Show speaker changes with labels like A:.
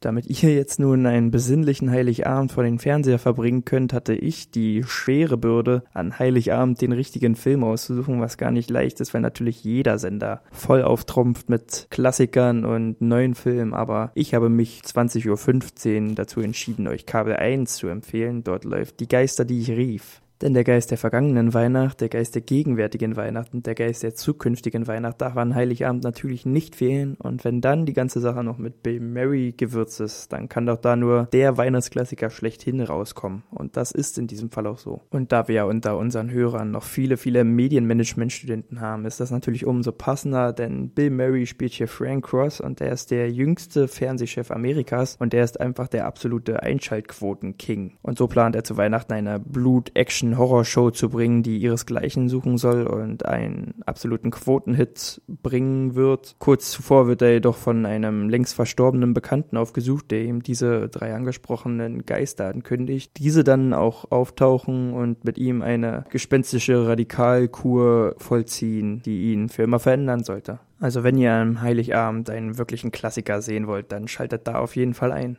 A: Damit ihr jetzt nun einen besinnlichen Heiligabend vor den Fernseher verbringen könnt, hatte ich die schwere Bürde, an Heiligabend den richtigen Film auszusuchen, was gar nicht leicht ist, weil natürlich jeder Sender voll auftrumpft mit Klassikern und neuen Filmen, aber ich habe mich 20.15 Uhr dazu entschieden, euch Kabel 1 zu empfehlen. Dort läuft Die Geister, die ich rief. Denn der Geist der vergangenen Weihnacht, der Geist der gegenwärtigen Weihnacht und der Geist der zukünftigen Weihnacht darf an Heiligabend natürlich nicht fehlen. Und wenn dann die ganze Sache noch mit Bill Murray gewürzt ist, dann kann doch da nur der Weihnachtsklassiker schlechthin rauskommen. Und das ist in diesem Fall auch so. Und da wir ja unter unseren Hörern noch viele, viele Medienmanagement-Studenten haben, ist das natürlich umso passender, denn Bill Murray spielt hier Frank Cross und er ist der jüngste Fernsehchef Amerikas und er ist einfach der absolute Einschaltquoten-King. Und so plant er zu Weihnachten eine Blut-Action Action-Horror-Show zu bringen, die ihresgleichen suchen soll und einen absoluten Quotenhit bringen wird. Kurz zuvor wird er jedoch von einem längst verstorbenen Bekannten aufgesucht, der ihm diese drei angesprochenen Geister ankündigt. Diese dann auch auftauchen und mit ihm eine gespenstische Radikalkur vollziehen, die ihn für immer verändern sollte. Also wenn ihr am Heiligabend einen wirklichen Klassiker sehen wollt, dann schaltet da auf jeden Fall ein.